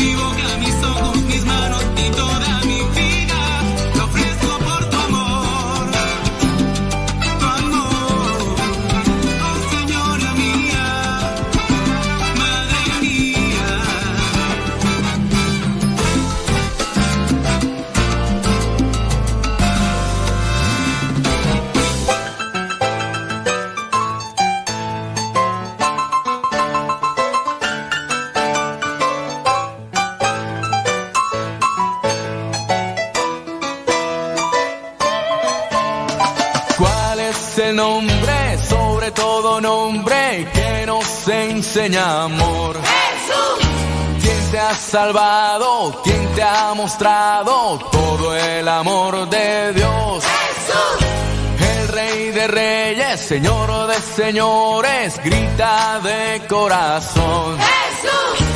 Mi boca, salvado? ¿Quién te ha mostrado todo el amor de Dios? Jesús. El rey de reyes, señor de señores, grita de corazón. Jesús.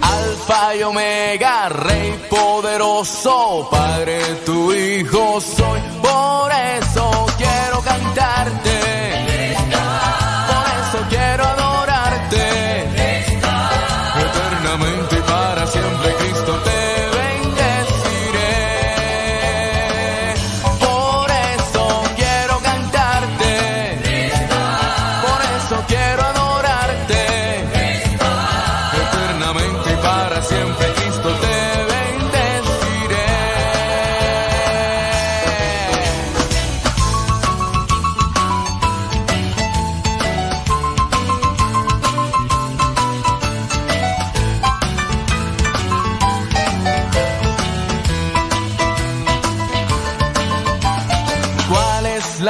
Alfa y Omega, Rey poderoso, Padre tu Hijo soy. Por eso quiero cantarte.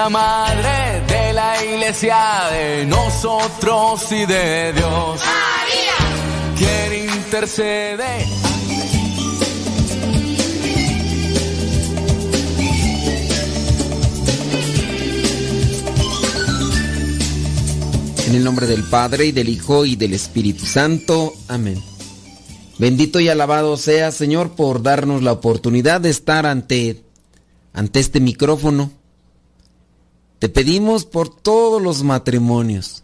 La madre de la iglesia de nosotros y de Dios? María. ¿Quién intercede? En el nombre del Padre y del Hijo y del Espíritu Santo. Amén. Bendito y alabado sea, Señor, por darnos la oportunidad de estar ante, ante este micrófono. Te pedimos por todos los matrimonios.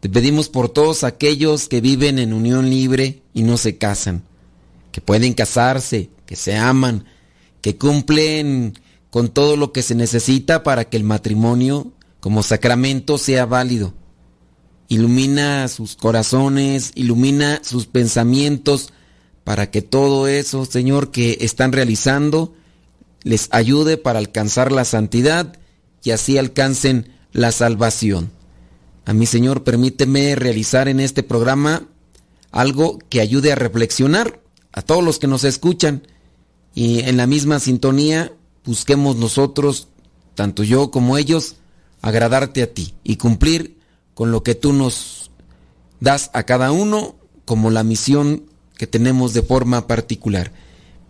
Te pedimos por todos aquellos que viven en unión libre y no se casan. Que pueden casarse, que se aman, que cumplen con todo lo que se necesita para que el matrimonio como sacramento sea válido. Ilumina sus corazones, ilumina sus pensamientos para que todo eso, Señor, que están realizando les ayude para alcanzar la santidad y así alcancen la salvación. A mí, Señor, permíteme realizar en este programa algo que ayude a reflexionar a todos los que nos escuchan y en la misma sintonía busquemos nosotros, tanto yo como ellos, agradarte a ti y cumplir con lo que tú nos das a cada uno como la misión que tenemos de forma particular.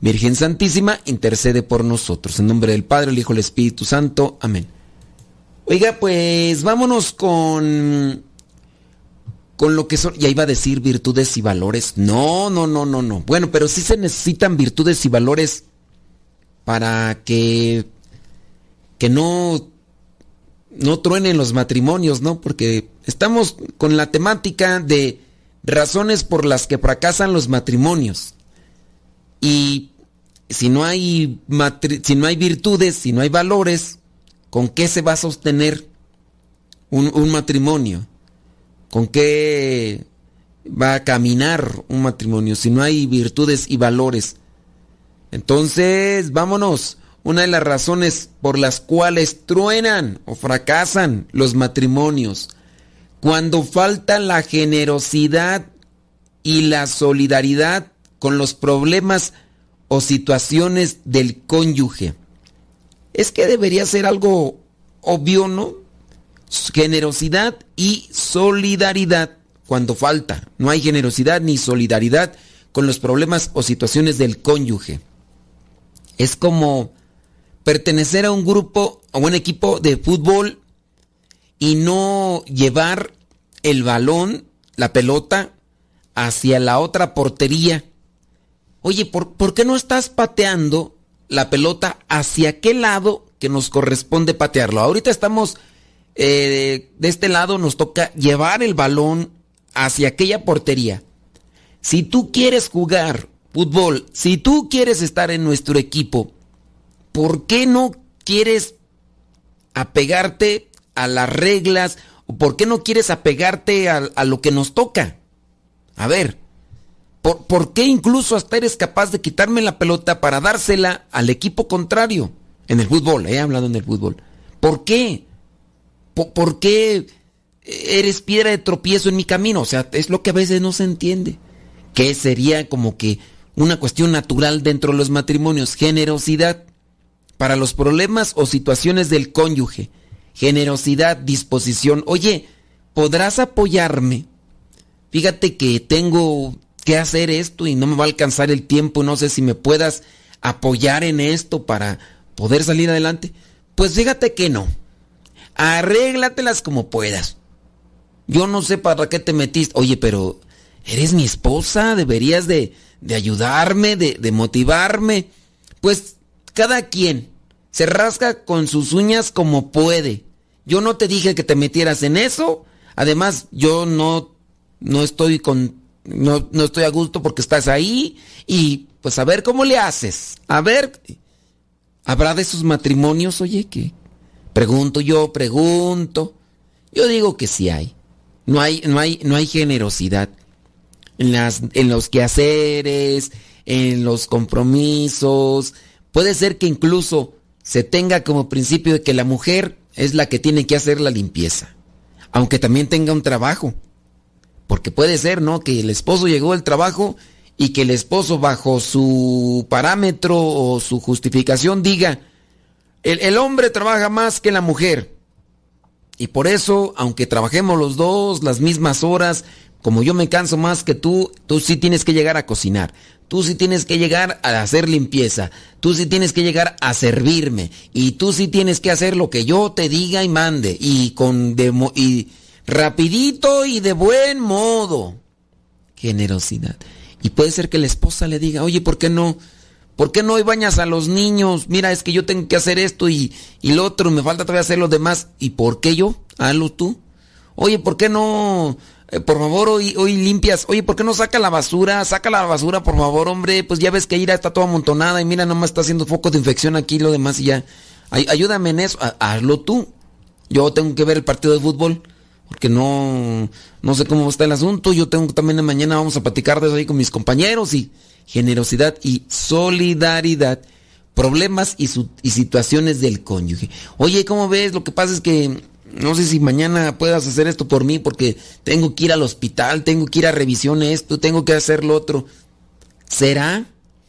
Virgen Santísima, intercede por nosotros. En nombre del Padre, el Hijo y el Espíritu Santo. Amén. Oiga, pues vámonos con con lo que son, ya iba a decir virtudes y valores. No, no, no, no, no. Bueno, pero sí se necesitan virtudes y valores para que que no no truenen los matrimonios, ¿no? Porque estamos con la temática de razones por las que fracasan los matrimonios. Y si no hay matri- si no hay virtudes, si no hay valores, ¿con qué se va a sostener un, un matrimonio? ¿Con qué va a caminar un matrimonio si no hay virtudes y valores? Entonces, vámonos. Una de las razones por las cuales truenan o fracasan los matrimonios, cuando falta la generosidad y la solidaridad con los problemas o situaciones del cónyuge. Es que debería ser algo obvio, ¿no? Generosidad y solidaridad cuando falta. No hay generosidad ni solidaridad con los problemas o situaciones del cónyuge. Es como pertenecer a un grupo, a un equipo de fútbol y no llevar el balón, la pelota, hacia la otra portería. Oye, ¿por, por qué no estás pateando la pelota hacia qué lado que nos corresponde patearlo? Ahorita estamos eh, de este lado, nos toca llevar el balón hacia aquella portería. Si tú quieres jugar fútbol, si tú quieres estar en nuestro equipo, ¿por qué no quieres apegarte a las reglas? ¿O por qué no quieres apegarte a lo que nos toca? A ver, ¿por, ¿por, qué incluso hasta eres capaz de quitarme la pelota para dársela al equipo contrario? En el fútbol, he hablado en el fútbol. ¿Por qué? ¿Por, ¿Por, qué eres piedra de tropiezo en mi camino? O sea, es lo que a veces no se entiende. Que sería como que una cuestión natural dentro de los matrimonios. Generosidad para los problemas o situaciones del cónyuge. Generosidad, disposición. Oye, ¿podrás apoyarme? Fíjate que tengo que hacer esto y no me va a alcanzar el tiempo. No sé si me puedas apoyar en esto para poder salir adelante. Pues fíjate que no. Arréglatelas como puedas. Yo no sé para qué te metiste. Oye, pero eres mi esposa, deberías de, de ayudarme, de, de motivarme. Pues cada quien se rasca con sus uñas como puede. Yo no te dije que te metieras en eso. Además, yo no, no estoy con, no, no estoy a gusto porque estás ahí. Y pues a ver cómo le haces. A ver, ¿habrá de esos matrimonios? Oye, que pregunto yo, pregunto. Yo digo que sí hay. No hay, no hay, no hay generosidad en las, en los quehaceres, en los compromisos. Puede ser que incluso se tenga como principio de que la mujer es la que tiene que hacer la limpieza, aunque también tenga un trabajo. Porque puede ser, ¿no? Que el esposo llegó al trabajo y que el esposo bajo su parámetro o su justificación diga, el, el, hombre trabaja más que la mujer. Y por eso, aunque trabajemos los dos las mismas horas, como yo me canso más que tú, tú sí tienes que llegar a cocinar. Tú sí tienes que llegar a hacer limpieza. Tú sí tienes que llegar a servirme. Y tú sí tienes que hacer lo que yo te diga y mande. Y con de, y rapidito y de buen modo. Generosidad. Y puede ser que la esposa le diga, oye, ¿por qué no? ¿Por qué no hoy bañas a los niños? Mira, es que yo tengo que hacer esto y, y lo otro, me falta todavía hacer los demás. ¿Y por qué yo? Hazlo tú. Oye, ¿por qué no? Eh, por favor, hoy, hoy limpias. Oye, ¿por qué no saca la basura? Saca la basura, por favor, hombre. Pues ya ves que Ira está toda amontonada y mira, nomás está haciendo foco de infección aquí y lo demás y ya. Ay, ayúdame en eso. Hazlo tú. Yo tengo que ver el partido de fútbol. Porque no, no sé cómo está el asunto. Yo tengo también mañana vamos a platicar de eso ahí con mis compañeros y generosidad y solidaridad. Problemas y, situaciones del cónyuge. Oye, ¿cómo ves? Lo que pasa es que no sé si mañana puedas hacer esto por mí porque tengo que ir al hospital, tengo que ir a revisión esto, tengo que hacer lo otro. ¿Será?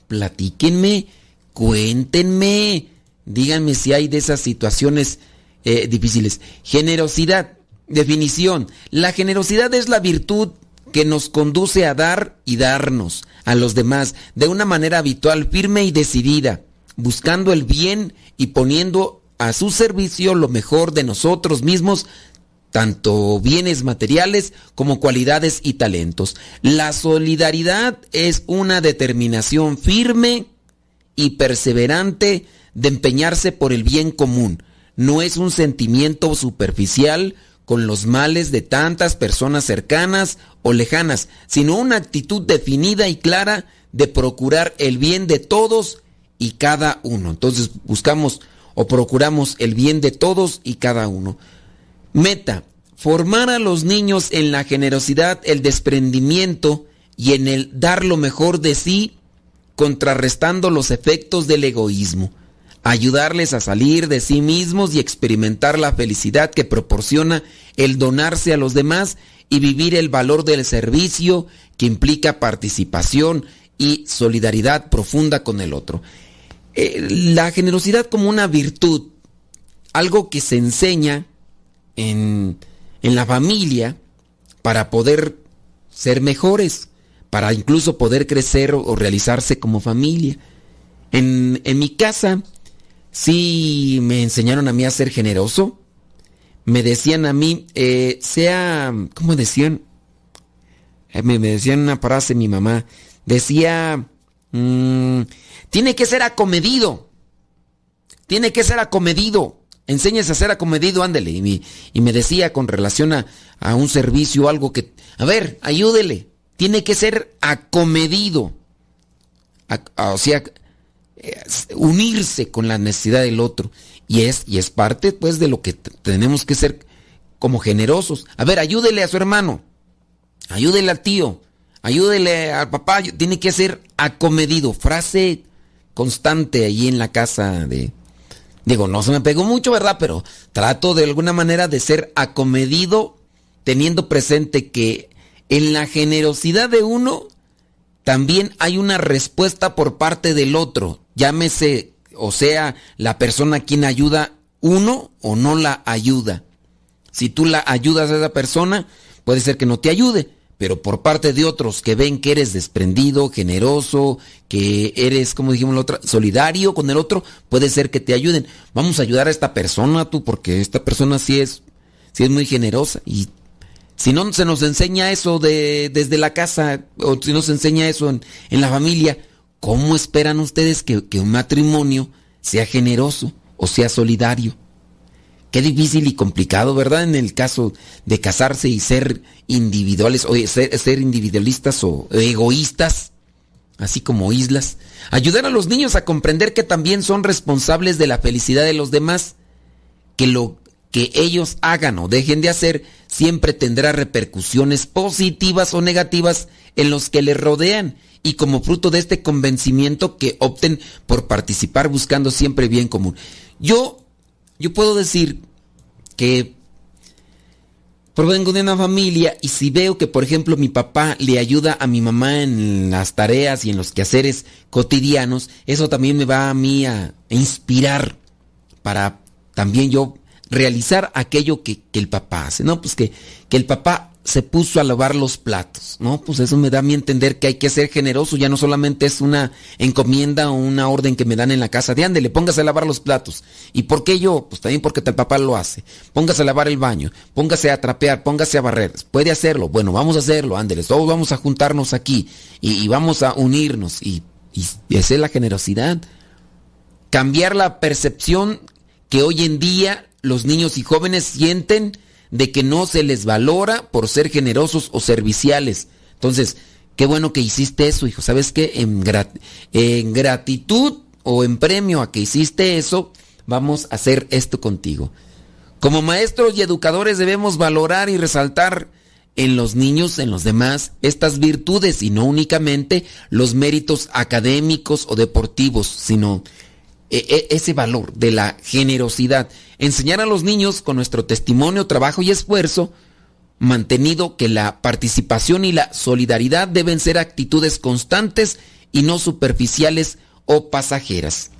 Platíquenme, cuéntenme, díganme si hay de esas situaciones eh, difíciles. Generosidad, definición. La generosidad es la virtud que nos conduce a dar y darnos a los demás de una manera habitual, firme y decidida, buscando el bien y poniendo a su servicio lo mejor de nosotros mismos, tanto bienes materiales como cualidades y talentos. La solidaridad es una determinación firme y perseverante de empeñarse por el bien común. No es un sentimiento superficial con los males de tantas personas cercanas o lejanas, sino una actitud definida y clara de procurar el bien de todos y cada uno. Entonces buscamos o procuramos el bien de todos y cada uno. Meta, formar a los niños en la generosidad, el desprendimiento y en el dar lo mejor de sí, contrarrestando los efectos del egoísmo. Ayudarles a salir de sí mismos y experimentar la felicidad que proporciona el donarse a los demás y vivir el valor del servicio que implica participación y solidaridad profunda con el otro. Eh, la generosidad como una virtud, algo que se enseña en, en la familia para poder ser mejores, para incluso poder crecer o, realizarse como familia. En, en, mi casa sí me enseñaron a mí a ser generoso. Me decían a mí, eh, sea, ¿cómo decían? Eh, me, decían una frase mi mamá. Decía, mmm, tiene que ser acomedido. Tiene que ser acomedido. Enséñese a ser acomedido, ándele. Y me, y me decía con relación a, a, un servicio, algo que... A ver, ayúdele. Tiene que ser acomedido. o sea, unirse con la necesidad del otro. Y es, y es parte, pues, de lo que tenemos que ser como generosos. A ver, ayúdele a su hermano, ayúdele al tío, ayúdele al papá. Tiene que ser acomedido. Frase constante ahí en la casa de... Digo, no se me pegó mucho, ¿verdad? Pero trato de alguna manera de ser acomedido, teniendo presente que en la generosidad de uno también hay una respuesta por parte del otro. Llámese, o sea, la persona quien ayuda uno o no la ayuda. Si tú la ayudas a esa persona, puede ser que no te ayude, pero por parte de otros que ven que eres desprendido, generoso, que eres, como dijimos la otra, solidario con el otro, puede ser que te ayuden. Vamos a ayudar a esta persona, tú, porque esta persona sí es, sí es muy generosa y si no se nos enseña eso de, desde la casa, o si no se enseña eso en, la familia, ¿cómo esperan ustedes que, un matrimonio sea generoso o sea solidario? Qué difícil y complicado, ¿verdad? En el caso de casarse y ser individuales, o ser individualistas o egoístas, así como islas. Ayudar a los niños a comprender que también son responsables de la felicidad de los demás, que lo que ellos hagan o dejen de hacer siempre tendrá repercusiones positivas o negativas en los que les rodean y como fruto de este convencimiento que opten por participar buscando siempre bien común. Yo, yo puedo decir que provengo de una familia y si veo que por ejemplo mi papá le ayuda a mi mamá en las tareas y en los quehaceres cotidianos, eso también me va a mí a inspirar para también yo realizar aquello que, el papá hace, ¿no? Pues que, que el papá se puso a lavar los platos, ¿no? Pues eso me da a mí entender que hay que ser generoso, ya no solamente es una encomienda o una orden que me dan en la casa de ándele, póngase a lavar los platos. ¿Y por qué yo? Pues también porque el papá lo hace. Póngase a lavar el baño, póngase a trapear, póngase a barrer. Puede hacerlo, bueno, vamos a hacerlo, ándele, todos vamos a juntarnos aquí y, vamos a unirnos y, y, la generosidad. Cambiar la percepción que hoy en día los niños y jóvenes sienten de que no se les valora por ser generosos o serviciales. Entonces, qué bueno que hiciste eso, hijo. ¿Sabes qué? En, gratitud o en premio a que hiciste eso, vamos a hacer esto contigo. Como maestros y educadores debemos valorar y resaltar en los niños, en los demás, estas virtudes y no únicamente los méritos académicos o deportivos, sino ese valor de la generosidad. Enseñar a los niños con nuestro testimonio, trabajo y esfuerzo, mantenido que la participación y la solidaridad deben ser actitudes constantes y no superficiales o pasajeras.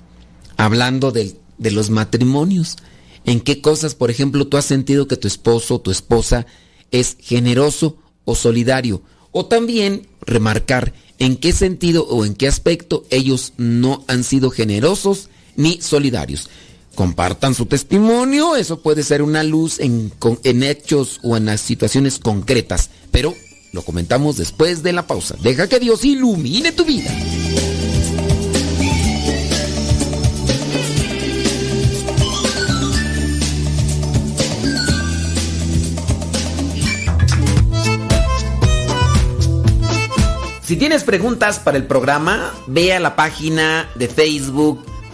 Hablando de, de los matrimonios, ¿en qué cosas, por ejemplo, tú has sentido que tu esposo o tu esposa es generoso o solidario? O también remarcar en qué sentido o en qué aspecto ellos no han sido generosos ni solidarios. Compartan su testimonio, eso puede ser una luz en, en hechos o en las situaciones concretas, pero lo comentamos después de la pausa. Deja que Dios ilumine tu vida. Si tienes preguntas para el programa, ve a la página de Facebook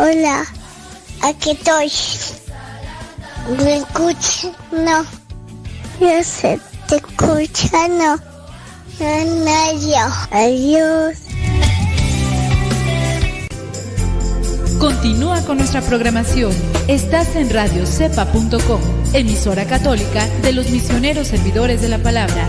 Hola, aquí estoy. ¿Me escuchas? No. Yo sé, te escucha, no. No, Adiós. Continúa con nuestra programación. Estás en radiocepa.com, emisora católica de los misioneros servidores de la palabra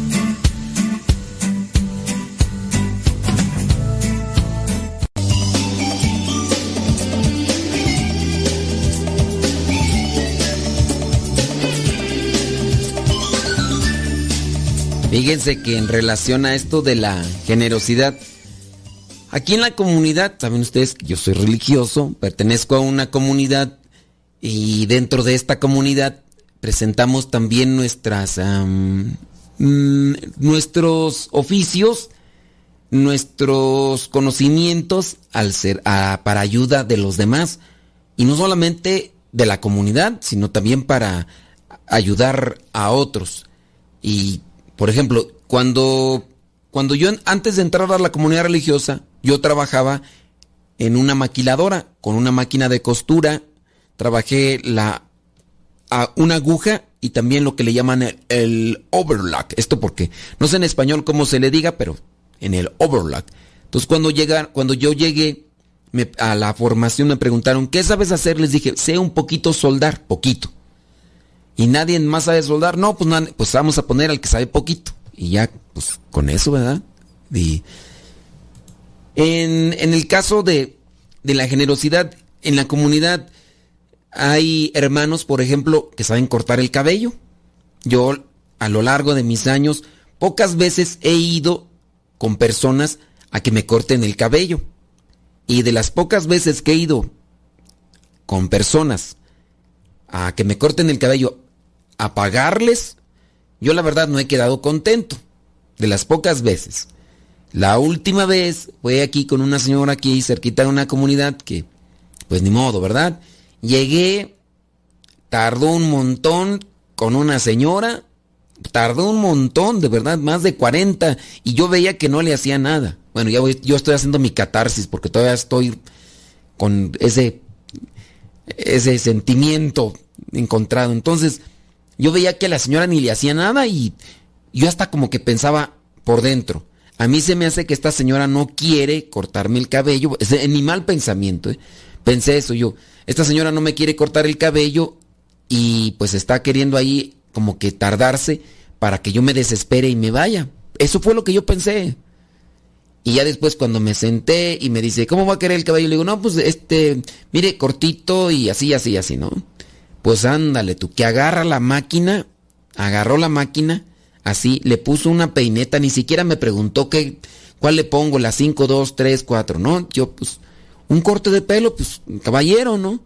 Fíjense que en relación a esto de la generosidad, aquí en la comunidad, saben ustedes que yo soy religioso, pertenezco a una comunidad y dentro de esta comunidad presentamos también nuestras mm, nuestros oficios, nuestros conocimientos al ser para ayuda de los demás y no solamente de la comunidad, sino también para ayudar a otros. Y por ejemplo, cuando, cuando yo antes de entrar a la comunidad religiosa, yo trabajaba en una maquiladora con una máquina de costura. Trabajé la, a una aguja y también lo que le llaman el, overlock. Esto porque no sé en español cómo se le diga, pero en el overlock. Entonces cuando, llega, cuando yo llegué a la formación me preguntaron, ¿qué sabes hacer? Les dije, sé un poquito soldar, poquito y nadie más sabe soldar, no, pues, pues vamos a poner al que sabe poquito. Y ya, pues con eso, ¿verdad? Y en, en el caso de, de la generosidad en la comunidad, hay hermanos, por ejemplo, que saben cortar el cabello. Yo, a lo largo de mis años, pocas veces he ido con personas a que me corten el cabello. Y de las pocas veces que he ido con personas a que me corten el cabello, a pagarles, yo la verdad no he quedado contento. De las pocas veces. La última vez fue aquí con una señora aquí cerquita de una comunidad que, pues ni modo, ¿verdad? Llegué, tardó un montón con una señora, tardó un montón, de verdad, más de 40, y yo veía que no le hacía nada. Bueno, ya voy, yo estoy haciendo mi catarsis porque todavía estoy con ese, ese sentimiento encontrado. Entonces, yo veía que la señora ni le hacía nada y yo hasta como que pensaba por dentro. A mí se me hace que esta señora no quiere cortarme el cabello. Es en mi mal pensamiento. ¿eh? Pensé eso yo. Esta señora no me quiere cortar el cabello y pues está queriendo ahí como que tardarse para que yo me desespere y me vaya. Eso fue lo que yo pensé. Y ya después cuando me senté y me dice, ¿cómo va a querer el cabello? Le digo, no, pues este, mire, cortito y así, así, así, ¿no? Pues ándale tú, que agarra la máquina, agarró la máquina, así, le puso una peineta, ni siquiera me preguntó qué, cuál le pongo, la 5, 2, 3, 4, ¿no? Yo, pues, un corte de pelo, pues, caballero, ¿no?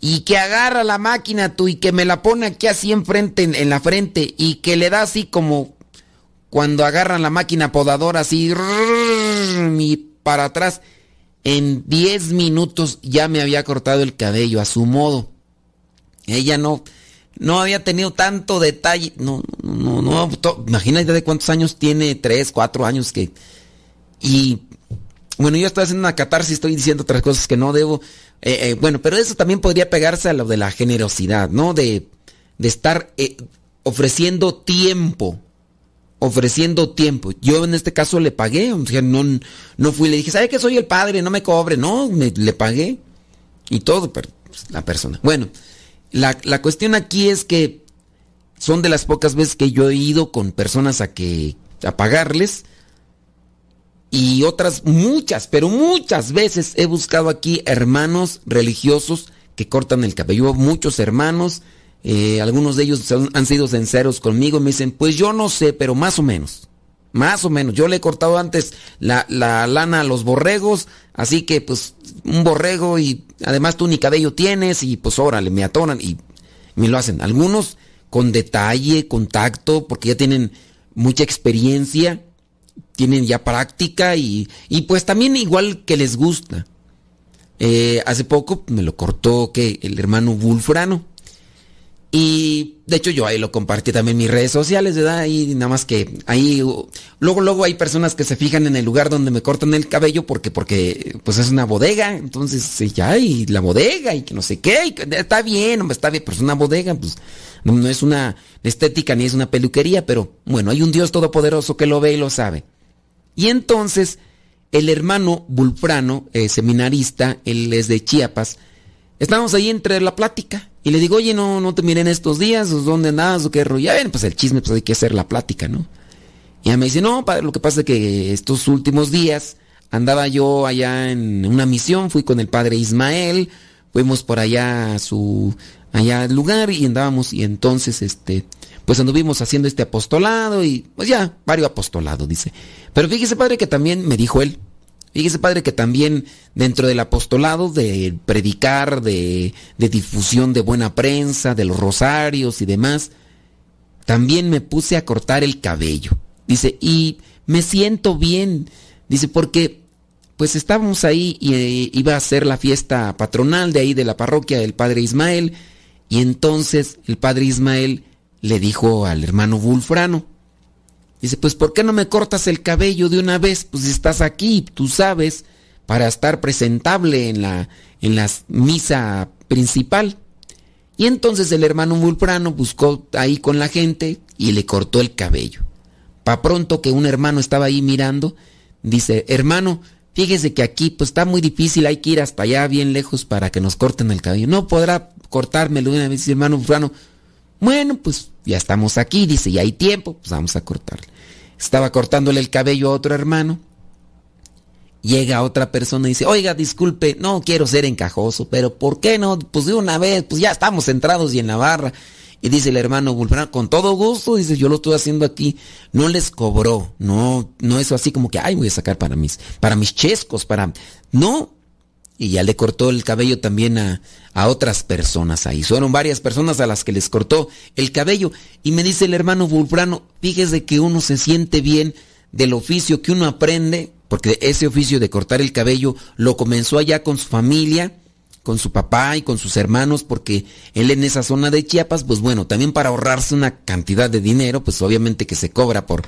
Y que agarra la máquina tú y que me la pone aquí así enfrente, en, en la frente, y que le da así como cuando agarran la máquina podadora así, y para atrás. En 10 minutos ya me había cortado el cabello a su modo. Ella no, no había tenido tanto detalle. No, no, no, imagínate de cuántos años tiene, tres, cuatro años que. Y bueno, yo estoy haciendo una catarsis, estoy diciendo otras cosas que no debo. Eh, eh, bueno, pero eso también podría pegarse a lo de la generosidad, ¿no? De, de estar eh, ofreciendo tiempo. Ofreciendo tiempo. Yo en este caso le pagué, o sea, no, no fui, le dije, ¿sabe que soy el padre? No me cobre. No, le pagué. Y todo, pues, la persona. Bueno, la, cuestión aquí es que son de las pocas veces que yo he ido con personas a que a pagarles y otras muchas, pero muchas veces he buscado aquí hermanos religiosos que cortan el cabello. Muchos hermanos, eh, algunos de ellos han sido sinceros conmigo, me dicen, pues yo no sé, pero más o menos. Más o menos. Yo le he cortado antes la, la, lana a los borregos, así que pues un borrego y además tú ni cabello tienes y pues órale, me atoran y me lo hacen. Algunos con detalle, con tacto, porque ya tienen mucha experiencia, tienen ya práctica y, y pues también igual que les gusta. Eh, hace poco me lo cortó que el hermano Wulfrano y de hecho yo ahí lo compartí también en mis redes sociales, ¿verdad? Y nada más que ahí luego luego hay personas que se fijan en el lugar donde me cortan el cabello porque porque pues es una bodega, entonces ya y la bodega y que no sé qué, está bien, está bien, pero es una bodega, pues no, no es una estética ni es una peluquería, pero bueno, hay un Dios todopoderoso que lo ve y lo sabe. Y entonces el hermano Bulfrano, eh, seminarista, él es de Chiapas, estábamos ahí entre la plática y le digo, oye, no, no te miren estos días, ¿dónde andas? ¿O qué rollo? Ya ven, pues el chisme, pues hay que hacer la plática, ¿no? Y ella me dice, no, padre, lo que pasa es que estos últimos días andaba yo allá en una misión, fui con el padre Ismael, fuimos por allá a su allá al lugar y andábamos y entonces este pues anduvimos haciendo este apostolado y pues ya, varios apostolados, dice. Pero fíjese, padre, que también me dijo él, fíjese, padre, que también dentro del apostolado de predicar, de, difusión de buena prensa, de los rosarios y demás, también me puse a cortar el cabello. Dice, y me siento bien. Dice, porque pues estábamos ahí y eh, iba a ser la fiesta patronal de ahí de la parroquia del padre Ismael. Y entonces el padre Ismael le dijo al hermano Bulfrano, dice, pues ¿por qué no me cortas el cabello de una vez? Pues estás aquí, tú sabes, para estar presentable en la, en la misa principal. Y entonces el hermano Bulfrano buscó ahí con la gente y le cortó el cabello. Pa' pronto que un hermano estaba ahí mirando, dice, hermano, fíjese que aquí pues está muy difícil, hay que ir hasta allá bien lejos para que nos corten el cabello. No podrá cortármelo una vez, hermano Bulfrano. Bueno, pues ya estamos aquí, dice, y hay tiempo, pues vamos a cortarle. Estaba cortándole el cabello a otro hermano. Llega otra persona y dice, oiga, disculpe, no quiero ser encajoso, pero ¿por qué no? Pues de una vez, pues ya estamos centrados y en la barra. Y dice el hermano con todo gusto, dice, yo lo estoy haciendo aquí. No les cobró, no, no eso así como que, ay, voy a sacar para mis, para mis chescos, para... No, y ya le cortó el cabello también a, a, otras personas ahí. Fueron varias personas a las que les cortó el cabello. Y me dice el hermano Bulfrano, fíjese que uno se siente bien del oficio que uno aprende, porque ese oficio de cortar el cabello lo comenzó allá con su familia, con su papá y con sus hermanos, porque él en esa zona de Chiapas, pues bueno, también para ahorrarse una cantidad de dinero, pues obviamente que se cobra por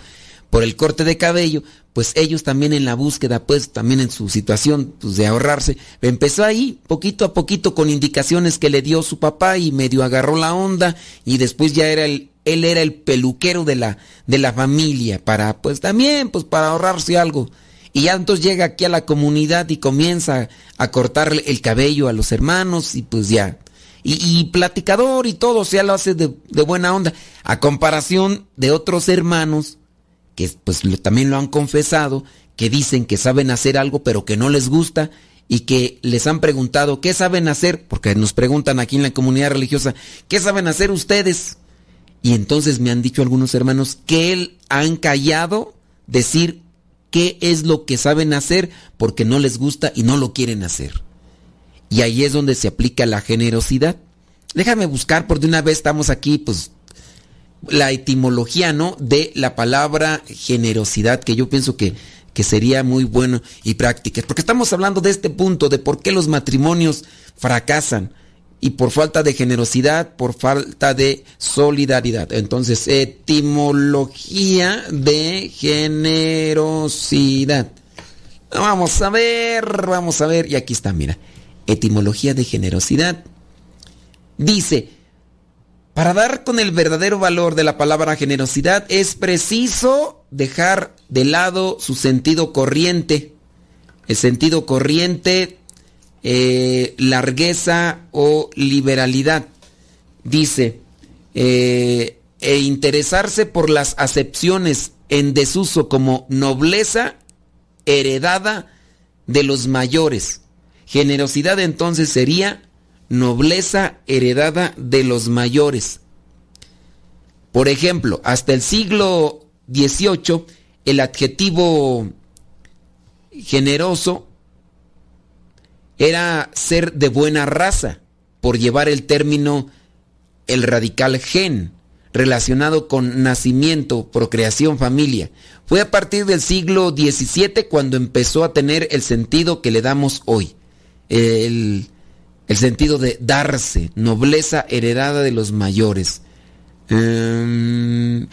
por el corte de cabello, pues ellos también en la búsqueda, pues también en su situación pues, de ahorrarse, empezó ahí poquito a poquito con indicaciones que le dio su papá y medio agarró la onda y después ya era el, él era el peluquero de la, de la familia para, pues también, pues para ahorrarse algo. Y ya entonces llega aquí a la comunidad y comienza a cortarle el cabello a los hermanos y pues ya. Y, platicador y todo, o sea, lo hace de, de buena onda. A comparación de otros hermanos que pues también lo han confesado, que dicen que saben hacer algo pero que no les gusta y que les han preguntado qué saben hacer, porque nos preguntan aquí en la comunidad religiosa, ¿qué saben hacer ustedes? Y entonces me han dicho algunos hermanos que él han callado decir qué es lo que saben hacer porque no les gusta y no lo quieren hacer. Y ahí es donde se aplica la generosidad. Déjame buscar, por de una vez estamos aquí, pues la etimología, ¿no? De la palabra generosidad, que yo pienso que, que sería muy bueno y práctica. Porque estamos hablando de este punto, de por qué los matrimonios fracasan. Y por falta de generosidad, por falta de solidaridad. Entonces, etimología de generosidad. Vamos a ver, vamos a ver. Y aquí está, mira. Etimología de generosidad. Dice, para dar con el verdadero valor de la palabra generosidad es preciso dejar de lado su sentido corriente. El sentido corriente, eh, largueza o liberalidad. Dice, eh, e interesarse por las acepciones en desuso como nobleza heredada de los mayores. Generosidad entonces sería nobleza heredada de los mayores. Por ejemplo, hasta el siglo XVIII, el adjetivo generoso era ser de buena raza, por llevar el término el radical gen, relacionado con nacimiento, procreación, familia. Fue a partir del siglo XVII cuando empezó a tener el sentido que le damos hoy. El, el sentido de darse, nobleza heredada de los mayores. Em,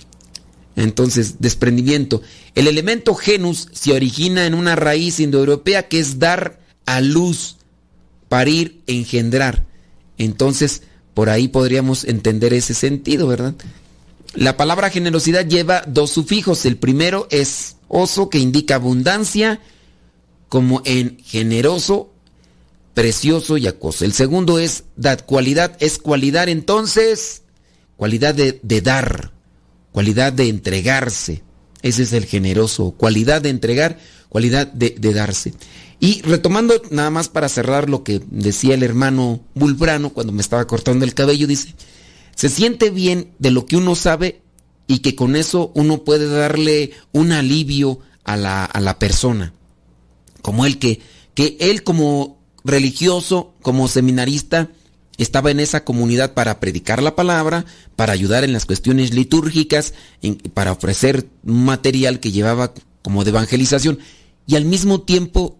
entonces, desprendimiento. El elemento genus se origina en una raíz indoeuropea que es dar a luz, parir, engendrar. Entonces, por ahí podríamos entender ese sentido, ¿verdad? La palabra generosidad lleva dos sufijos. El primero es oso, que indica abundancia, como en generoso, precioso y acoso. El segundo es dad, cualidad, es cualidad entonces, cualidad de, de dar, cualidad de entregarse. Ese es el generoso, cualidad de entregar, cualidad de, de darse. Y retomando nada más para cerrar lo que decía el hermano Bulbrano cuando me estaba cortando el cabello, dice, se siente bien de lo que uno sabe y que con eso uno puede darle un alivio a la, a la persona. Como él que, que él como religioso, como seminarista, estaba en esa comunidad para predicar la palabra, para ayudar en las cuestiones litúrgicas, para ofrecer material que llevaba como de evangelización y al mismo tiempo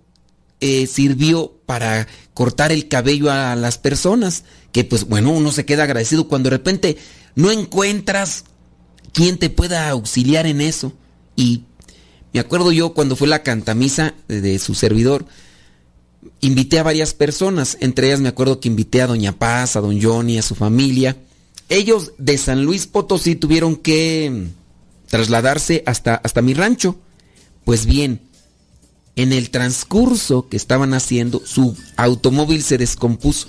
eh, sirvió para cortar el cabello a las personas, que pues bueno, uno se queda agradecido cuando de repente no encuentras quien te pueda auxiliar en eso. Y me acuerdo yo cuando fue la cantamisa de su servidor, invité a varias personas, entre ellas me acuerdo que invité a Doña Paz, a Don Johnny, a su familia. Ellos de San Luis Potosí tuvieron que mm, trasladarse hasta, hasta mi rancho. Pues bien, en el transcurso que estaban haciendo, su automóvil se descompuso.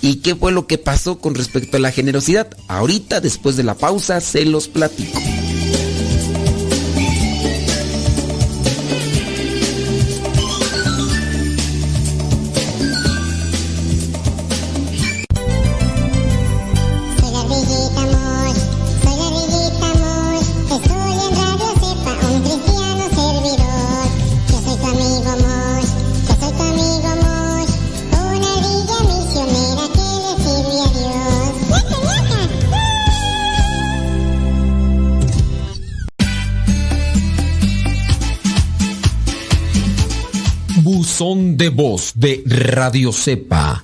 ¿Y qué fue lo que pasó con respecto a la generosidad? Ahorita, después de la pausa, se los platico. Buzón de voz de Radio Cepa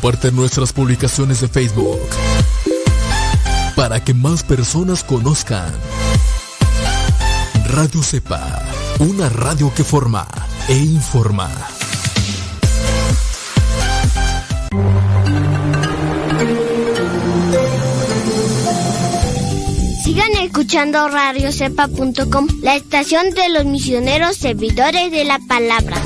Comparte nuestras publicaciones de Facebook para que más personas conozcan. Radio Cepa, una radio que forma e informa. Sigan escuchando radiocepa.com, la estación de los misioneros servidores de la palabra.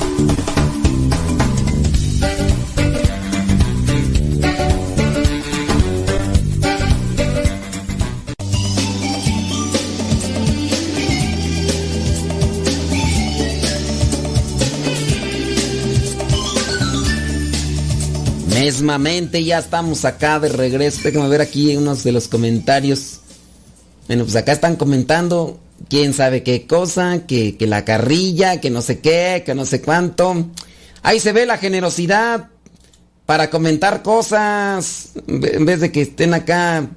Ya estamos acá de regreso. Déjame ver aquí unos de los comentarios. Bueno, pues acá están comentando quién sabe qué cosa, que, que la carrilla, que no sé qué, que no sé cuánto. Ahí se ve la generosidad para comentar cosas en vez de que estén acá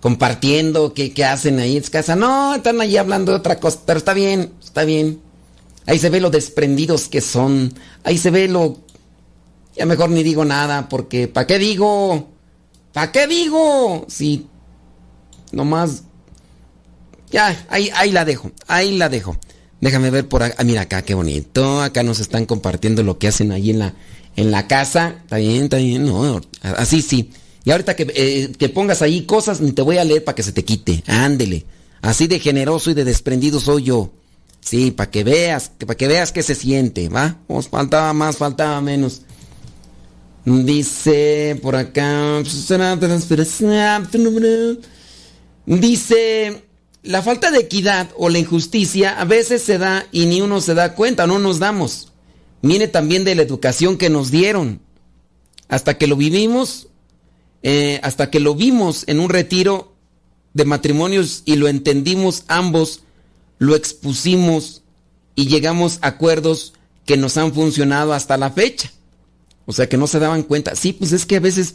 compartiendo qué, qué hacen ahí en casa. No, están ahí hablando de otra cosa, pero está bien, está bien. Ahí se ve lo desprendidos que son. Ahí se ve lo ya mejor ni digo nada, porque ¿para qué digo? ¿Para qué digo? Si nomás... Ya, ahí, ahí la dejo, ahí la dejo. Déjame ver por acá. Ah, mira acá, qué bonito. Acá nos están compartiendo lo que hacen ahí en la, en la casa. Está bien, está bien. No, así sí. Y ahorita que, eh, que pongas ahí cosas, ni te voy a leer para que se te quite. Ándele. Así de generoso y de desprendido soy yo. Sí, para que veas, para que veas qué se siente, ¿va? Os faltaba más, faltaba menos. Dice por acá. Dice, la falta de equidad o la injusticia a veces se da y ni uno se da cuenta, no nos damos. Viene también de la educación que nos dieron. Hasta que lo vivimos, eh, hasta que lo vimos en un retiro de matrimonios y lo entendimos ambos, lo expusimos y llegamos a acuerdos que nos han funcionado hasta la fecha. O sea, que no se daban cuenta. Sí, pues es que a veces,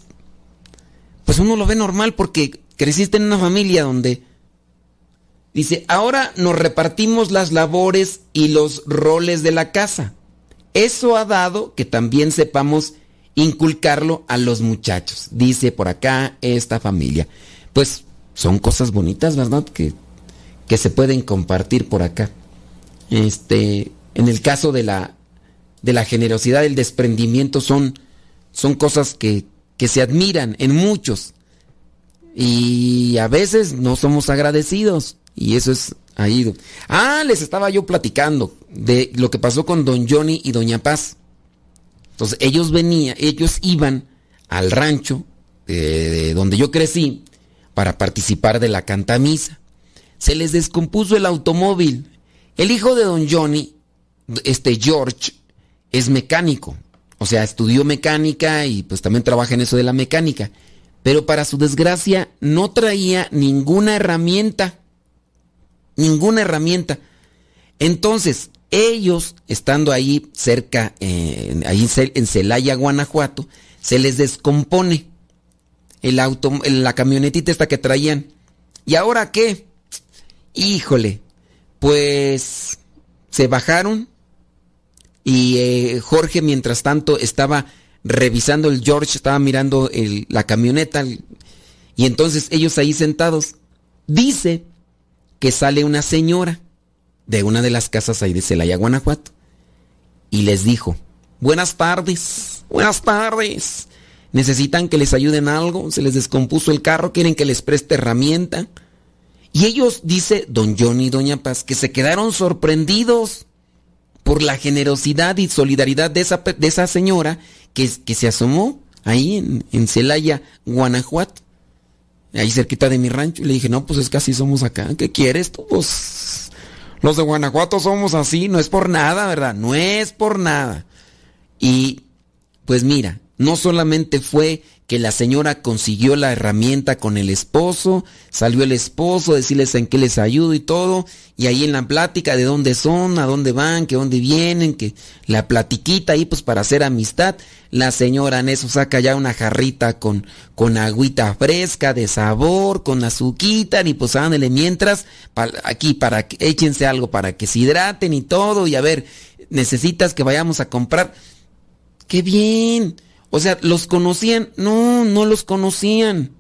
pues uno lo ve normal porque creciste en una familia donde dice, ahora nos repartimos las labores y los roles de la casa. Eso ha dado que también sepamos inculcarlo a los muchachos, dice por acá esta familia. Pues son cosas bonitas, ¿verdad? Que, que se pueden compartir por acá. Este, en el caso de la, de la generosidad, el desprendimiento son, son cosas que, que se admiran en muchos. Y a veces no somos agradecidos. Y eso es ahí. Ah, les estaba yo platicando de lo que pasó con don Johnny y doña Paz. Entonces ellos venían, ellos iban al rancho de donde yo crecí para participar de la cantamisa. Se les descompuso el automóvil. El hijo de don Johnny, este George, es mecánico. O sea, estudió mecánica y pues también trabaja en eso de la mecánica. Pero para su desgracia no traía ninguna herramienta. Ninguna herramienta. Entonces, ellos, estando ahí cerca, ahí en Celaya, Guanajuato, se les descompone el auto, la camionetita esta que traían. ¿Y ahora qué? Híjole, pues se bajaron y eh, Jorge mientras tanto estaba revisando el George, estaba mirando la camioneta y entonces ellos ahí sentados. Dice que sale una señora de una de las casas ahí de Celaya, Guanajuato y les dijo, buenas tardes, buenas tardes necesitan que les ayuden algo, se les descompuso el carro, quieren que les preste herramienta. Y ellos, dice don Johnny y doña Paz, que se quedaron sorprendidos por la generosidad y solidaridad de esa, de esa señora que, que se asomó ahí en, en Celaya, Guanajuato, ahí cerquita de mi rancho. Y le dije, no, pues es que así somos acá. ¿Qué quieres tú? Pues los de Guanajuato somos así, no es por nada, ¿verdad? No es por nada. Y pues mira, no solamente fue que la señora consiguió la herramienta con el esposo, salió el esposo, decirles en qué les ayudo y todo, y ahí en la plática de dónde son, a dónde van, que dónde vienen, que la platiquita ahí pues para hacer amistad, la señora en eso saca ya una jarrita con, con agüita fresca de sabor, con azuquita, y pues ándale mientras, aquí para que échense algo para que se hidraten y todo, y a ver, necesitas que vayamos a comprar. ¡Qué bien! O sea, ¿los conocían? No, no los conocían.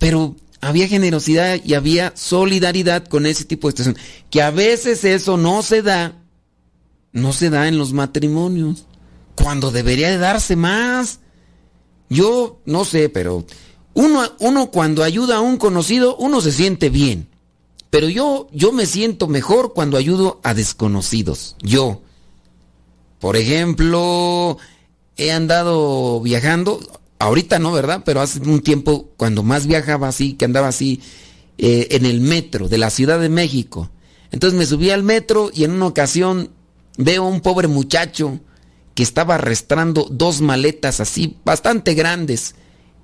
Pero había generosidad y había solidaridad con ese tipo de situación. Que a veces eso no se da, no se da en los matrimonios. Cuando debería de darse más. Yo no sé, pero uno, uno cuando ayuda a un conocido, uno se siente bien. Pero yo, yo me siento mejor cuando ayudo a desconocidos. Yo. Por ejemplo, he andado viajando, ahorita no, ¿verdad? Pero hace un tiempo, cuando más viajaba así, que andaba así, eh, en el metro de la Ciudad de México. Entonces me subí al metro y en una ocasión veo a un pobre muchacho que estaba arrastrando dos maletas así, bastante grandes.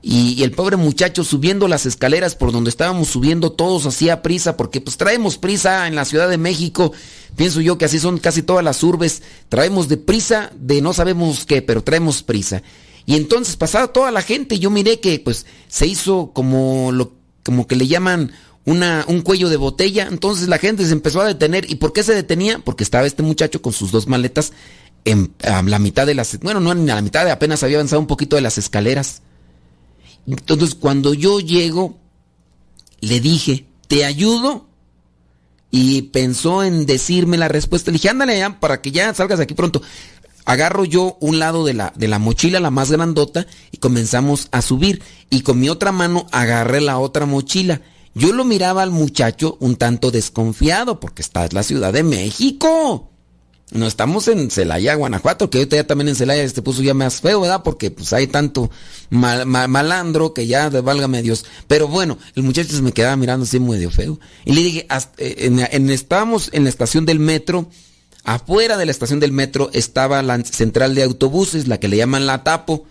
Y, el pobre muchacho subiendo las escaleras por donde estábamos subiendo todos así a prisa, porque pues traemos prisa en la Ciudad de México. Pienso yo que así son casi todas las urbes. Traemos de prisa de no sabemos qué, pero traemos prisa. Y entonces pasaba toda la gente, yo miré que pues se hizo como lo como que le llaman una, un cuello de botella. Entonces la gente se empezó a detener. ¿Y por qué se detenía? Porque estaba este muchacho con sus dos maletas en la mitad de las... Bueno, no en la mitad, apenas había avanzado un poquito de las escaleras. Entonces cuando yo llego, le dije, ¿te ayudo? Y pensó en decirme la respuesta. Le dije, ándale ya, para que ya salgas de aquí pronto. Agarro yo un lado de la, de la mochila, la más grandota, y comenzamos a subir. Y con mi otra mano agarré la otra mochila. Yo lo miraba al muchacho un tanto desconfiado, porque está en la Ciudad de México. No estamos en Celaya, Guanajuato, que ahorita ya también en Celaya se puso ya más feo, ¿verdad? Porque pues hay tanto mal- ma- malandro que ya, válgame Dios. Pero bueno, el muchacho se me quedaba mirando así medio feo. Y le dije, eh, en- estábamos en la estación del metro, afuera de la estación del metro estaba la central de autobuses, la que le llaman la Tapo.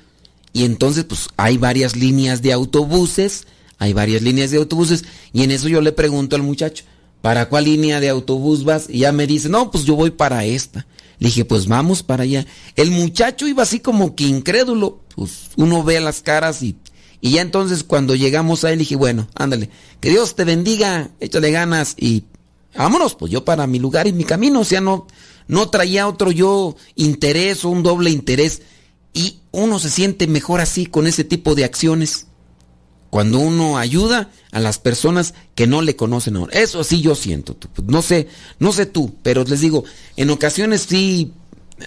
Y entonces, pues hay varias líneas de autobuses, hay varias líneas de autobuses, y en eso yo le pregunto al muchacho, ¿para cuál línea de autobús vas? Y ya me dice, no, pues yo voy para esta. Le dije, pues vamos para allá. El muchacho iba así como que incrédulo, pues uno ve las caras y, y ya entonces cuando llegamos a él dije, bueno, ándale, que Dios te bendiga, échale ganas y vámonos, pues yo para mi lugar y mi camino, o sea, no, no traía otro yo interés o un doble interés. Y uno se siente mejor así con ese tipo de acciones. Cuando uno ayuda a las personas que no le conocen ahora. Eso sí yo siento. tú. No sé, no sé tú, pero les digo, en ocasiones sí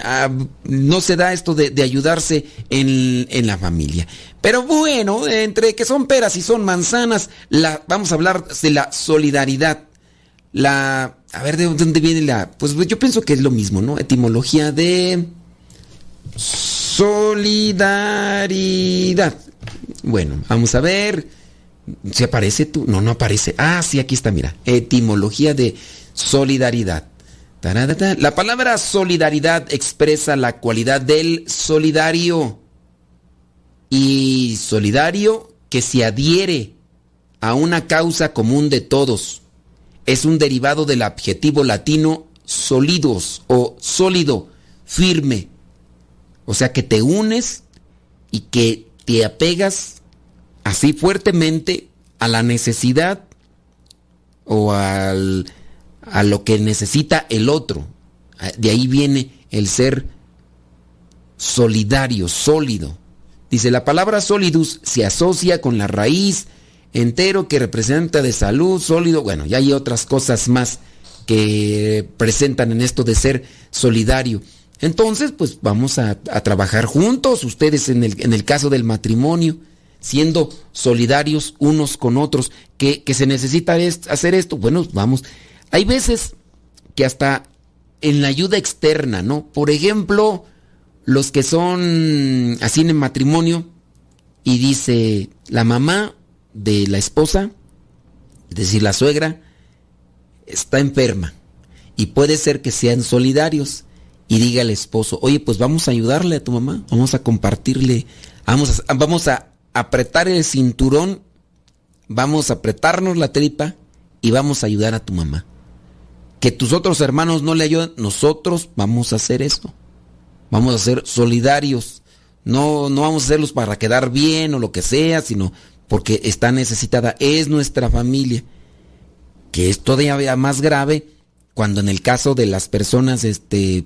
ah, no se da esto de, ayudarse en, en la familia. Pero bueno, entre que son peras y son manzanas, la, vamos a hablar de la solidaridad. La, a ver, ¿de dónde viene la? Pues yo pienso que es lo mismo, ¿no? Etimología de solidaridad. Bueno, vamos a ver. ¿Se aparece tú? No, no aparece. Ah, sí, aquí está, mira. Etimología de solidaridad. La palabra solidaridad expresa la cualidad del solidario. Y solidario que se adhiere a una causa común de todos. Es un derivado del adjetivo latino solidos o sólido, firme. O sea que te unes y que te apegas así fuertemente a la necesidad o al, a lo que necesita el otro. De ahí viene el ser solidario, sólido. Dice, la palabra solidus se asocia con la raíz entero que representa de salud, sólido. Bueno, ya hay otras cosas más que presentan en esto de ser solidario. Entonces, pues vamos a, trabajar juntos, ustedes en el, en el, caso del matrimonio, siendo solidarios unos con otros, que, que se necesita es, hacer esto. Bueno, vamos. Hay veces que hasta en la ayuda externa, ¿no? Por ejemplo, los que son así en matrimonio y dice la mamá de la esposa, es decir, la suegra, está enferma y puede ser que sean solidarios y diga el esposo, oye, pues vamos a ayudarle a tu mamá, vamos a compartirle, vamos a, vamos a apretar el cinturón, vamos a apretarnos la tripa y vamos a ayudar a tu mamá. Que tus otros hermanos no le ayuden, nosotros vamos a hacer eso. Vamos a ser solidarios. No, no vamos a hacerlos para quedar bien o lo que sea, sino porque está necesitada, es nuestra familia. Que es todavía más grave cuando en el caso de las personas, este,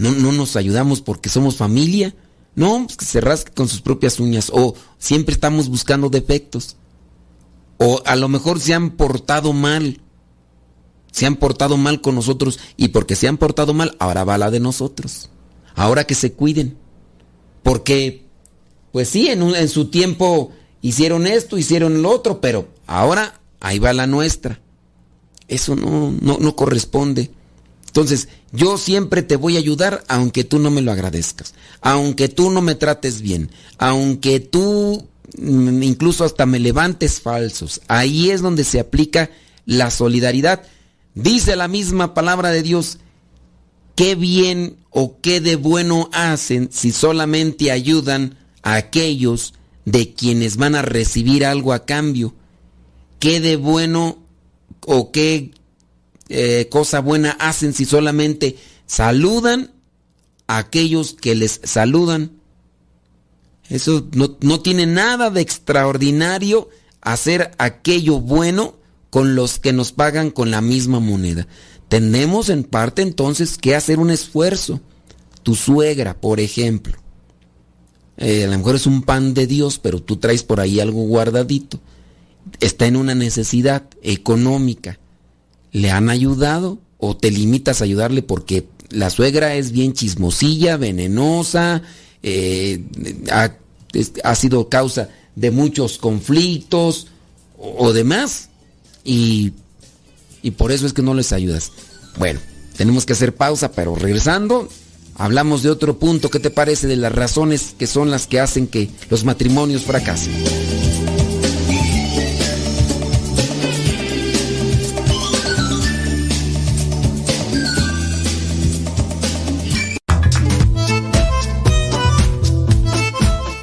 no, no nos ayudamos porque somos familia. No, pues que se rasque con sus propias uñas. O siempre estamos buscando defectos. O a lo mejor se han portado mal. Se han portado mal con nosotros. Y porque se han portado mal, ahora va la de nosotros. Ahora que se cuiden. Porque, pues sí, en, un, en su tiempo hicieron esto, hicieron lo otro, pero ahora ahí va la nuestra. Eso no, no, no corresponde. Entonces, yo siempre te voy a ayudar aunque tú no me lo agradezcas, aunque tú no me trates bien, aunque tú mm, incluso hasta me levantes falsos. Ahí es donde se aplica la solidaridad. Dice la misma palabra de Dios, qué bien o qué de bueno hacen si solamente ayudan a aquellos de quienes van a recibir algo a cambio. Qué de bueno o qué eh, cosa buena hacen si solamente saludan a aquellos que les saludan. Eso no, no tiene nada de extraordinario hacer aquello bueno con los que nos pagan con la misma moneda. Tenemos en parte entonces que hacer un esfuerzo. Tu suegra, por ejemplo. Eh, a lo mejor es un pan de Dios, pero tú traes por ahí algo guardadito. Está en una necesidad económica. ¿Le han ayudado o te limitas a ayudarle porque la suegra es bien chismosilla, venenosa, eh, ha, sido causa de muchos conflictos o, o demás? Y y por eso es que no les ayudas. Bueno, tenemos que hacer pausa, pero regresando, hablamos de otro punto. ¿Qué te parece de las razones que son las que hacen que los matrimonios fracasen?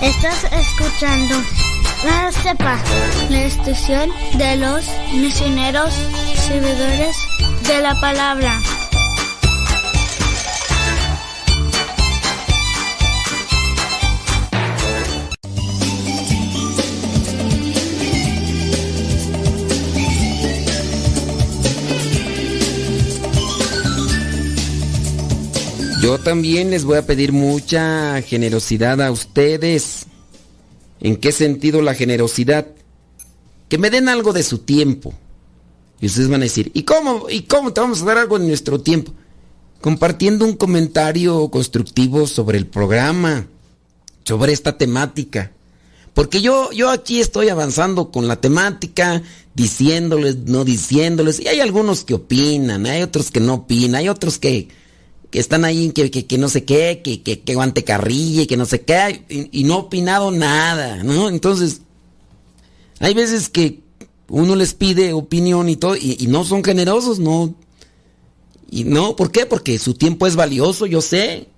Estás escuchando La Cepa, la estación de los misioneros servidores de la palabra. Yo también les voy a pedir mucha generosidad a ustedes. ¿En qué sentido la generosidad? Que me den algo de su tiempo. Y ustedes van a decir, ¿y cómo, ¿y cómo te vamos a dar algo de nuestro tiempo? Compartiendo un comentario constructivo sobre el programa, sobre esta temática. Porque yo, yo aquí estoy avanzando con la temática, diciéndoles, no diciéndoles, y hay algunos que opinan, hay otros que no opinan, hay otros que, que están ahí, que, que, que no sé qué, que, que, que guante carrilla y que no sé qué, y, y no ha opinado nada, ¿no? Entonces, hay veces que uno les pide opinión y todo, y, y no son generosos, no. Y no, ¿por qué? Porque su tiempo es valioso, yo sé,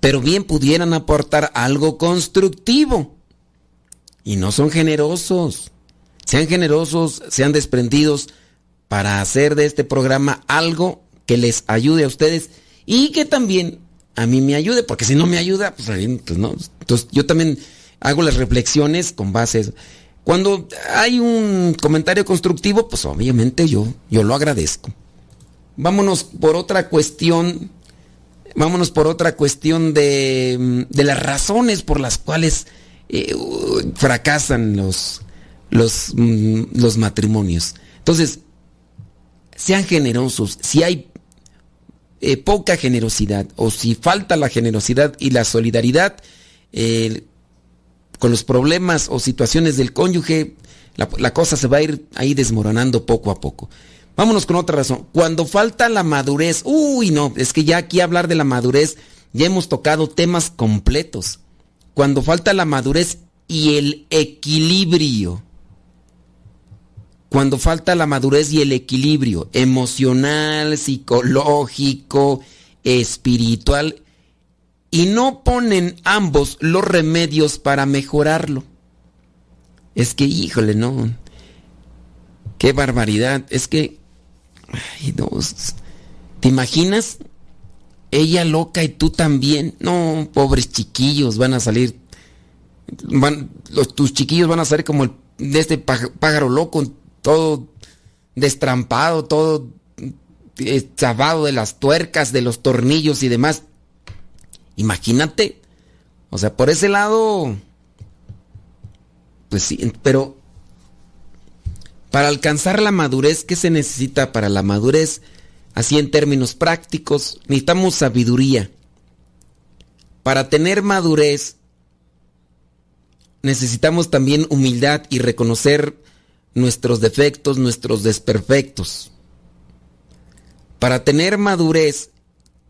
pero bien pudieran aportar algo constructivo. Y no son generosos. Sean generosos, sean desprendidos para hacer de este programa algo que les ayude a ustedes y que también a mí me ayude, porque si no me ayuda, pues, pues no. Entonces yo también hago las reflexiones con base. Cuando hay un comentario constructivo, pues obviamente yo, yo lo agradezco. Vámonos por otra cuestión, vámonos por otra cuestión de, de las razones por las cuales eh, fracasan los, los, mm, los matrimonios. Entonces, sean generosos. Si hay eh, poca generosidad o si falta la generosidad y la solidaridad eh, con los problemas o situaciones del cónyuge, la, la cosa se va a ir ahí desmoronando poco a poco. Vámonos con otra razón. Cuando falta la madurez, uy, no, es que ya aquí hablar de la madurez, ya hemos tocado temas completos. Cuando falta la madurez y el equilibrio. Cuando falta la madurez y el equilibrio emocional, psicológico, espiritual, y no ponen ambos los remedios para mejorarlo. Es que, híjole, no. Qué barbaridad. Es que, ay, no. ¿Te imaginas? Ella loca y tú también. No, pobres chiquillos, van a salir. Van, tus chiquillos van a salir como el, de este pájaro loco, todo destrampado, todo eh, chavado de las tuercas, de los tornillos y demás. Imagínate. O sea, por ese lado. Pues sí, pero. Para alcanzar la madurez, ¿qué se necesita para la madurez? Así en términos prácticos, necesitamos sabiduría. Para tener madurez, necesitamos también humildad y reconocer nuestros defectos, nuestros desperfectos. Para tener madurez,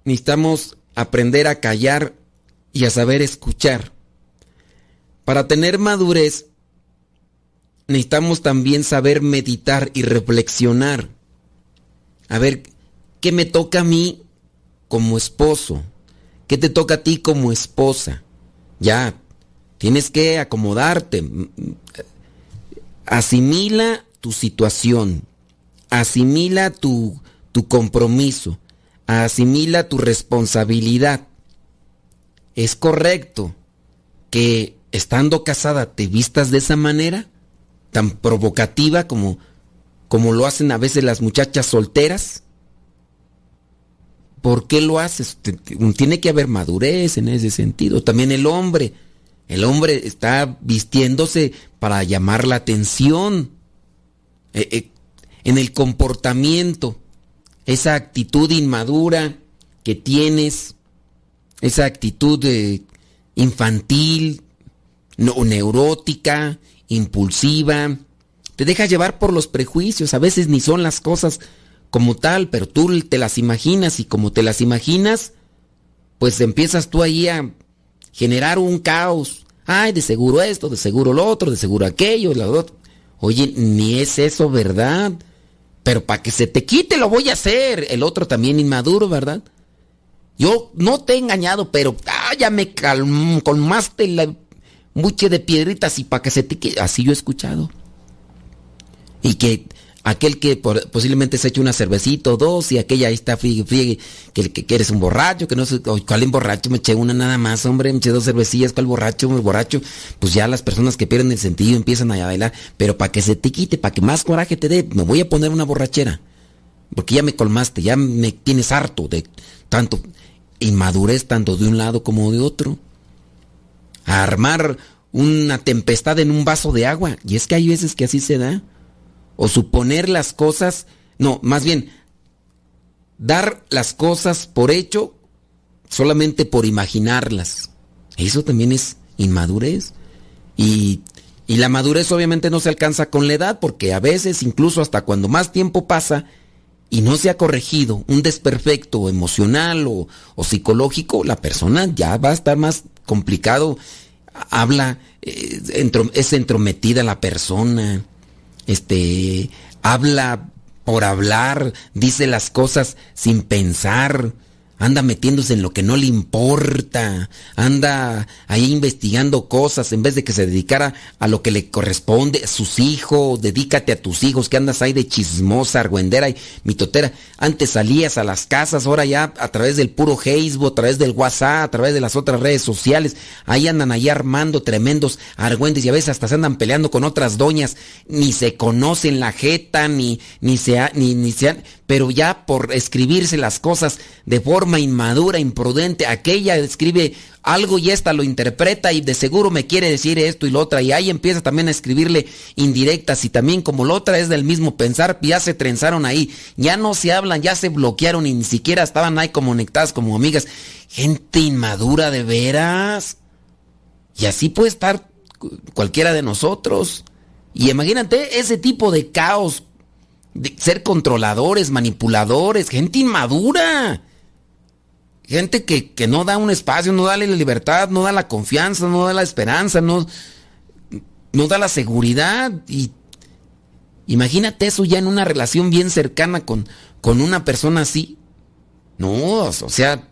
necesitamos aprender a callar y a saber escuchar. Para tener madurez necesitamos también saber meditar y reflexionar. A ver, ¿qué me toca a mí como esposo? ¿Qué te toca a ti como esposa? Ya, tienes que acomodarte. Asimila tu situación. Asimila tu, tu compromiso. Asimila tu responsabilidad. ¿Es correcto que estando casada te vistas de esa manera? Tan provocativa como, como lo hacen a veces las muchachas solteras. ¿Por qué lo haces? Tiene que haber madurez en ese sentido. También el hombre. El hombre está vistiéndose para llamar la atención. Eh, eh, en el comportamiento. Esa actitud inmadura que tienes. Esa actitud eh, infantil, no, neurótica, impulsiva. Te dejas llevar por los prejuicios. A veces ni son las cosas como tal, pero tú te las imaginas y como te las imaginas, pues empiezas tú ahí a generar un caos. Ay, de seguro esto, de seguro lo otro, de seguro aquello, lo otro. Oye, ni es eso, ¿verdad? Pero para que se te quite lo voy a hacer. El otro también inmaduro, ¿verdad? Yo no te he engañado, pero ah, ya me colmaste la buche de piedritas y para que se te quite. Así yo he escuchado. Y que aquel que posiblemente se eche una cervecita o dos y aquella ahí está friegue, friegue, que, que, que eres un borracho, que no sé, cuál es borracho, me eché una nada más, hombre, me eché dos cervecillas, cuál borracho, el borracho, pues ya las personas que pierden el sentido empiezan a bailar, pero para que se te quite, para que más coraje te dé, me voy a poner una borrachera, porque ya me colmaste, ya me tienes harto de tanto inmadurez, tanto de un lado como de otro. Armar una tempestad en un vaso de agua, y es que hay veces que así se da o suponer las cosas, no, más bien, dar las cosas por hecho solamente por imaginarlas. Eso también es inmadurez. Y, y, la madurez obviamente no se alcanza con la edad, porque a veces, incluso hasta cuando más tiempo pasa y no se ha corregido un desperfecto emocional o, o psicológico, la persona ya va a estar más complicado. Habla, eh, es entrometida la persona este, habla por hablar, dice las cosas sin pensar, anda metiéndose en lo que no le importa, anda ahí investigando cosas en vez de que se dedicara a lo que le corresponde, a sus hijos, dedícate a tus hijos, que andas ahí de chismosa, argüendera y mitotera. Antes salías a las casas, ahora ya a través del puro Facebook, a través del WhatsApp, a través de las otras redes sociales, ahí andan ahí armando tremendos argüendes y a veces hasta se andan peleando con otras doñas, ni se conocen la jeta, ni, ni se, ni, ni se pero ya por escribirse las cosas de forma inmadura, imprudente, aquella escribe algo y esta lo interpreta y de seguro me quiere decir esto y lo otra y ahí empieza también a escribirle indirectas y también como la otra es del mismo pensar, ya se trenzaron ahí, ya no se hablan, ya se bloquearon y ni siquiera estaban ahí conectadas como amigas. Gente inmadura de veras. Y así puede estar cualquiera de nosotros. Y imagínate ese tipo de caos de ser controladores, manipuladores, gente inmadura. Gente que, que, no da un espacio, no da la libertad, no da la confianza, no da la esperanza, no, no da la seguridad. Y imagínate eso ya en una relación bien cercana con, con una persona así. No, o sea,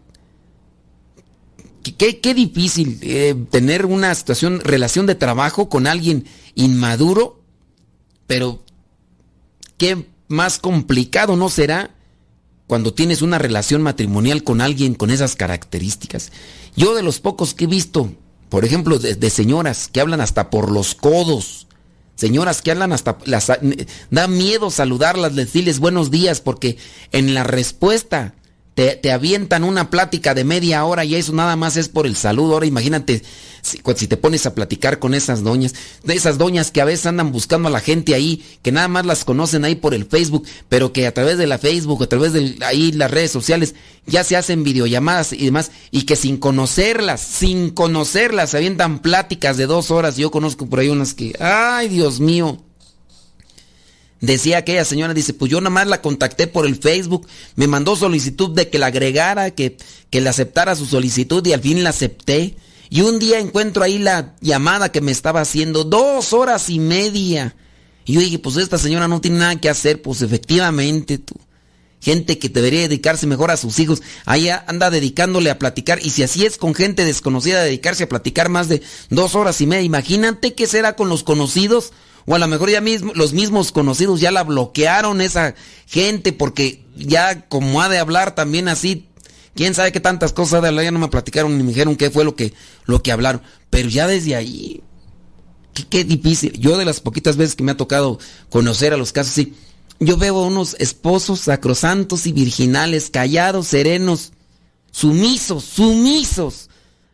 qué, qué difícil eh, tener una situación, relación de trabajo con alguien inmaduro, pero qué más complicado no será cuando tienes una relación matrimonial con alguien con esas características. Yo de los pocos que he visto, por ejemplo, de, señoras que hablan hasta por los codos, señoras que hablan hasta, las, da miedo saludarlas, decirles buenos días, porque en la respuesta te, avientan una plática de media hora y eso nada más es por el saludo. Ahora imagínate si, si, te pones a platicar con esas doñas, de esas doñas que a veces andan buscando a la gente ahí, que nada más las conocen ahí por el Facebook, pero que a través de la Facebook, a través de ahí las redes sociales, ya se hacen videollamadas y demás, y que sin conocerlas, sin conocerlas, se avientan pláticas de dos horas. Yo conozco por ahí unas que, ay Dios mío, decía aquella señora, dice, pues yo nada más la contacté por el Facebook, me mandó solicitud de que la agregara, que, que le aceptara su solicitud y al fin la acepté. Y un día encuentro ahí la llamada que me estaba haciendo, dos horas y media. Y yo dije, pues esta señora no tiene nada que hacer, pues efectivamente. Gente que debería dedicarse mejor a sus hijos, ahí anda dedicándole a platicar. Y si así es con gente desconocida, dedicarse a platicar más de dos horas y media, imagínate qué será con los conocidos. O a lo mejor ya mismo, los mismos conocidos ya la bloquearon esa gente porque ya como ha de hablar también así, quién sabe qué tantas cosas de hablar, ya no me platicaron ni me dijeron qué fue lo que, lo que hablaron. Pero ya desde ahí, qué, qué difícil. Yo de las poquitas veces que me ha tocado conocer a los casos, sí, yo veo a unos esposos sacrosantos y virginales, callados, serenos, sumisos, sumisos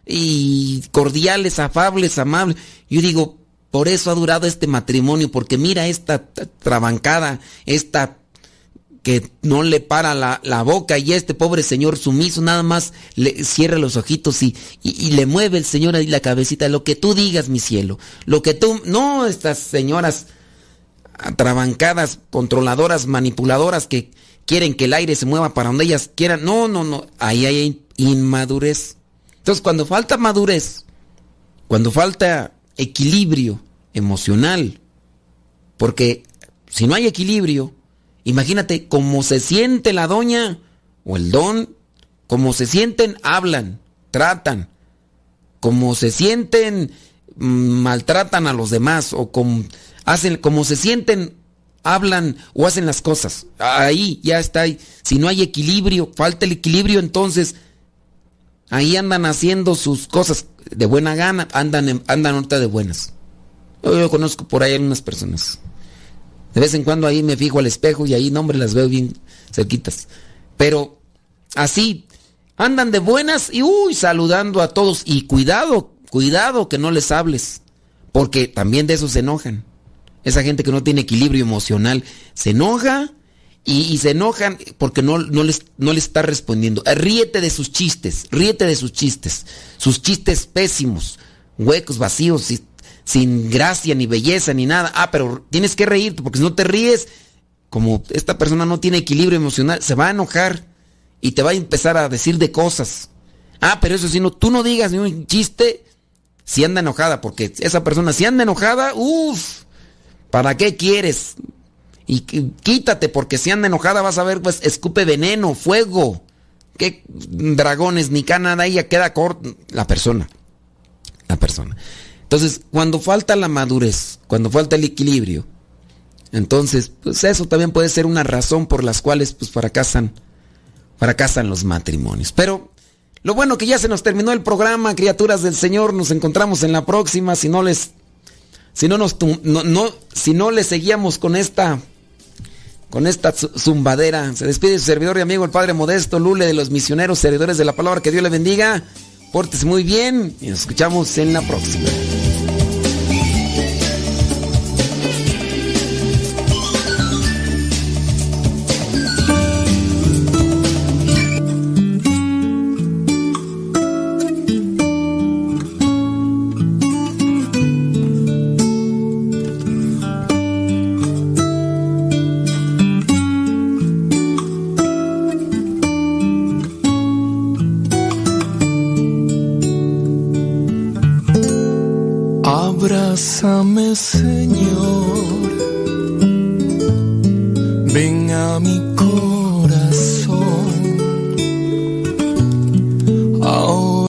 y cordiales, afables, amables. Yo digo, por eso ha durado este matrimonio, porque mira esta trabancada, esta que no le para la, boca y este pobre señor sumiso nada más le cierra los ojitos y, y, y, le mueve el señor ahí la cabecita, lo que tú digas, mi cielo, lo que tú, no estas señoras atrabancadas, controladoras, manipuladoras que quieren que el aire se mueva para donde ellas quieran, no, no, no, ahí hay inmadurez. Entonces cuando falta madurez, cuando falta equilibrio emocional, porque si no hay equilibrio, Imagínate cómo se siente la doña o el don, cómo se sienten, hablan, tratan, cómo se sienten, maltratan a los demás o como, hacen, como se sienten, hablan o hacen las cosas. Ahí ya está. Si no hay equilibrio, falta el equilibrio, entonces ahí andan haciendo sus cosas de buena gana, andan, andan ahorita de buenas. Yo, yo conozco por ahí algunas personas. De vez en cuando ahí me fijo al espejo y ahí, no, las veo bien cerquitas. Pero así, andan de buenas y, uy, saludando a todos. Y cuidado, cuidado que no les hables. Porque también de eso se enojan. Esa gente que no tiene equilibrio emocional se enoja y, se enojan porque no, no, les, no está respondiendo. Ríete de sus chistes, ríete de sus chistes. Sus chistes pésimos, huecos, vacíos, sin gracia, ni belleza, ni nada. Ah, pero tienes que reírte, porque si no te ríes, como esta persona no tiene equilibrio emocional, se va a enojar y te va a empezar a decir de cosas. Ah, pero eso si no, tú no digas ni un chiste si anda enojada, porque esa persona si anda enojada, uff, ¿para qué quieres? Y quítate, porque si anda enojada vas a ver, pues escupe veneno, fuego. ¿Qué dragones ni nada? Ella queda corta. La persona. La persona. Entonces, cuando falta la madurez, cuando falta el equilibrio, entonces, pues eso también puede ser una razón por las cuales pues fracasan, fracasan los matrimonios. Pero lo bueno que ya se nos terminó el programa, criaturas del Señor, nos encontramos en la próxima, si no les si no nos no, no si no le seguíamos con esta con esta zumbadera. Se despide su servidor y amigo el Padre Modesto Lule de los misioneros servidores de la palabra. Que Dios le bendiga. Pórtese muy bien y nos escuchamos en la próxima.